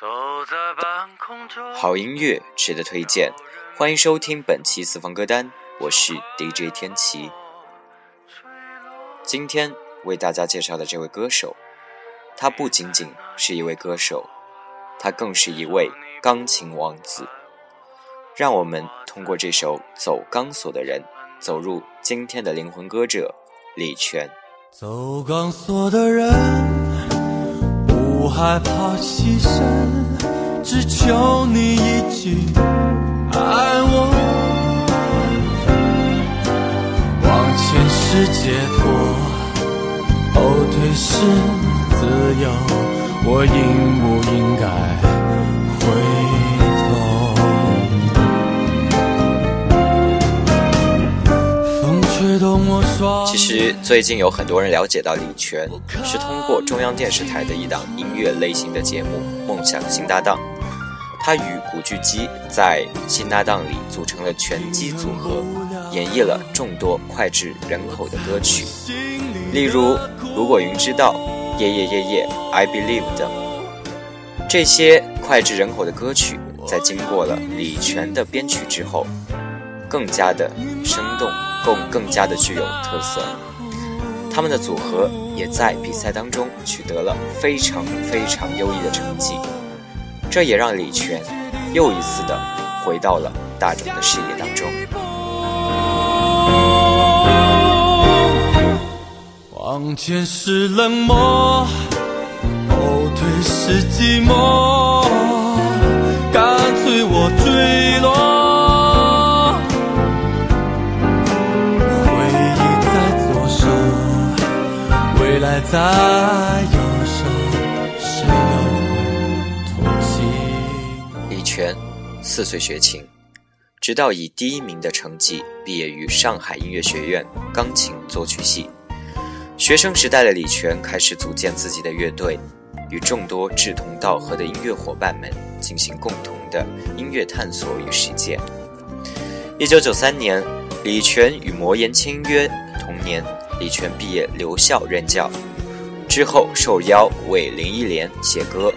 走在半空中。好音乐值得推荐，欢迎收听本期私房歌单，我是 DJ 天琪。今天为大家介绍的这位歌手，他不仅仅是一位歌手，他更是一位钢琴王子。让我们通过这首《走钢索的人》，走入今天的灵魂歌者李泉。走钢索的人。害怕牺牲，只求你一句爱我。往前是解脱，后退是自由。我应不应该其实最近有很多人了解到李泉，是通过中央电视台的一档音乐类型的节目《梦想新搭档》，他与古巨基在新搭档里组成了拳击组合，演绎了众多脍炙人口的歌曲，例如《如果云知道》《夜夜夜夜》《I Believe》等。这些脍炙人口的歌曲，在经过了李泉的编曲之后，更加的生动。更更加的具有特色，他们的组合也在比赛当中取得了非常非常优异的成绩，这也让李泉又一次的回到了大众的视野当中。往前是冷漠，后退是寂寞，在右手，谁同行？李泉四岁学琴，直到以第一名的成绩毕业于上海音乐学院钢琴作曲系。学生时代的李泉开始组建自己的乐队，与众多志同道合的音乐伙伴们进行共同的音乐探索与实践。一九九三年，李泉与魔岩签约，同年李泉毕业留校任教。之后受邀为林忆莲写歌，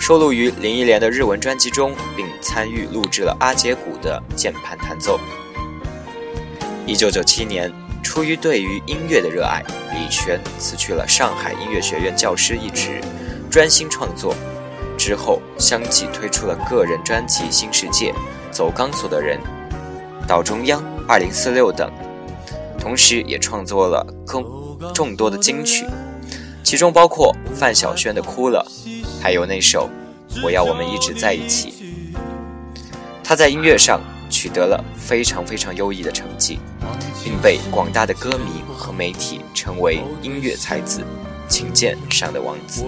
收录于林忆莲的日文专辑中，并参与录制了阿杰古的键盘弹奏。一九九七年，出于对于音乐的热爱，李泉辞去了上海音乐学院教师一职，专心创作。之后相继推出了个人专辑《新世界》《走钢索的人》《岛中央》《二零四六》等，同时也创作了更众多的金曲。其中包括范晓萱的《哭了》，还有那首《我要我们一直在一起》。他在音乐上取得了非常非常优异的成绩，并被广大的歌迷和媒体称为音乐才子、琴键上的王子。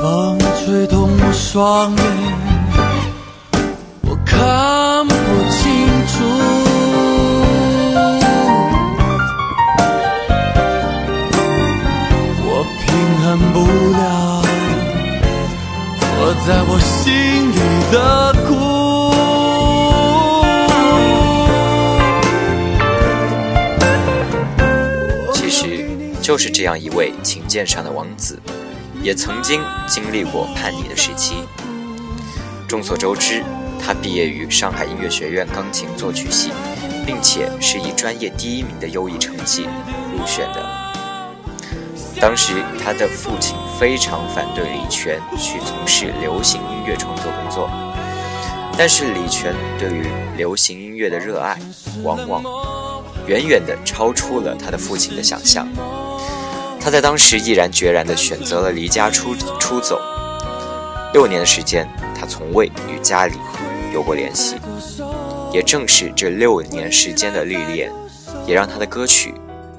风吹动我双眼。在我心里的苦。其实，就是这样一位琴键上的王子，也曾经经历过叛逆的时期。众所周知。他毕业于上海音乐学院钢琴作曲系，并且是以专业第一名的优异成绩入选的。当时他的父亲非常反对李泉去从事流行音乐创作工作，但是李泉对于流行音乐的热爱，往往远远的超出了他的父亲的想象。他在当时毅然决然的选择了离家出出走，六年的时间，他从未与家里。有过联系，也正是这六年时间的历练，也让他的歌曲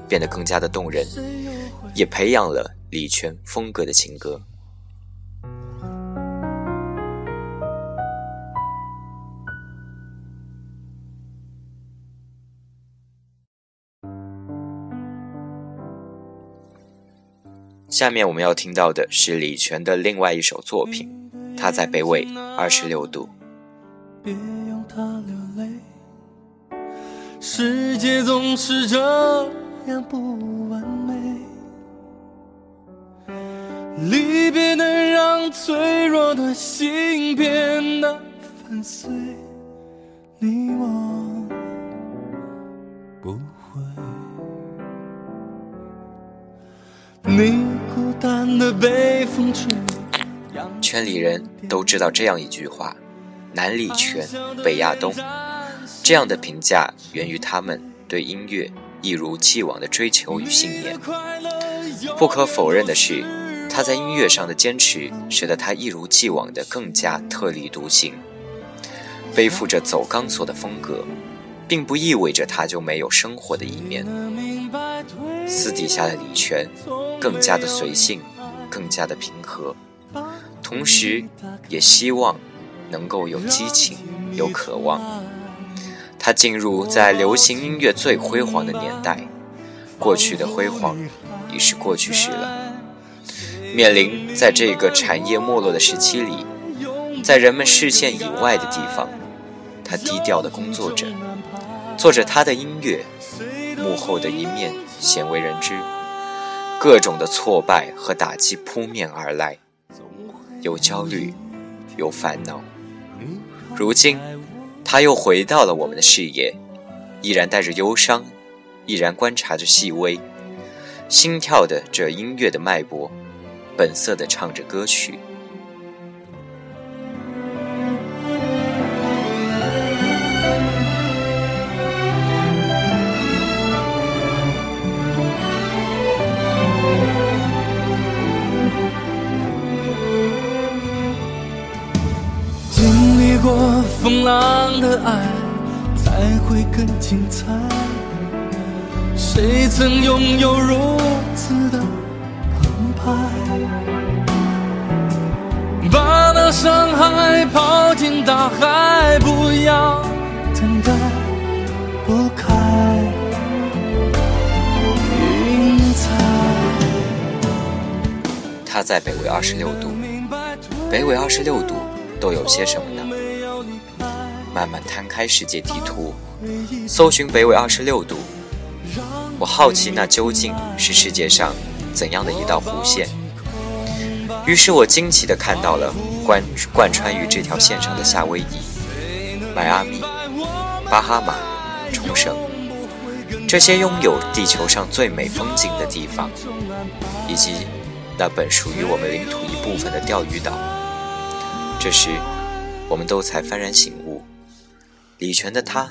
变得更加的动人，也培养了李泉风格的情歌。下面我们要听到的是李泉的另外一首作品，他在北纬二十六度。别用它流泪，世界总是这样不完美，脆弱的心变得粉碎，你我不会。你孤单的被风吹，圈里人都知道这样一句话：南礼泉，北亚东。这样的评价源于他们对音乐一如既往的追求与信念。不可否认的是，他在音乐上的坚持，使得他一如既往的更加特立独行。背负着走钢索的风格，并不意味着他就没有生活的一面。私底下的李泉，更加的随性，更加的平和，同时也希望能够有激情，有渴望。他进入在流行音乐最辉煌的年代，过去的辉煌已是过去式了。面临在这个产业没落的时期里，在人们视线以外的地方，他低调的工作着，做着他的音乐，幕后的一面鲜为人知。各种的挫败和打击扑面而来，有焦虑，有烦恼。如今。他又回到了我们的视野，依然带着忧伤，依然观察着细微，心跳的这音乐的脉搏，本色的唱着歌曲。经历过风浪的爱才会更精彩。谁曾拥有如此的？把那伤害抛进大海，不要等待拨开云彩。他在北纬二十六度，北纬二十六度都有些什么呢？慢慢摊开世界地图，搜寻北纬二十六度。我好奇那究竟是世界上怎样的一道弧线。于是我惊奇地看到了贯贯穿于这条线上的夏威夷、迈阿密、巴哈马、冲绳，这些拥有地球上最美风景的地方，以及那本属于我们领土一部分的钓鱼岛。这时，我们都才幡然醒悟。李泉的他，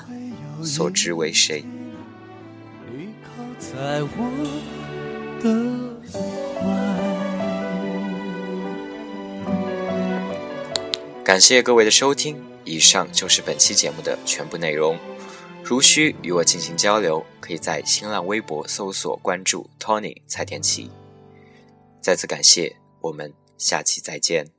所知为谁？在我的感谢各位的收听，以上就是本期节目的全部内容。如需与我进行交流，可以在新浪微博搜索关注 Tony 蔡天琪。再次感谢，我们下期再见。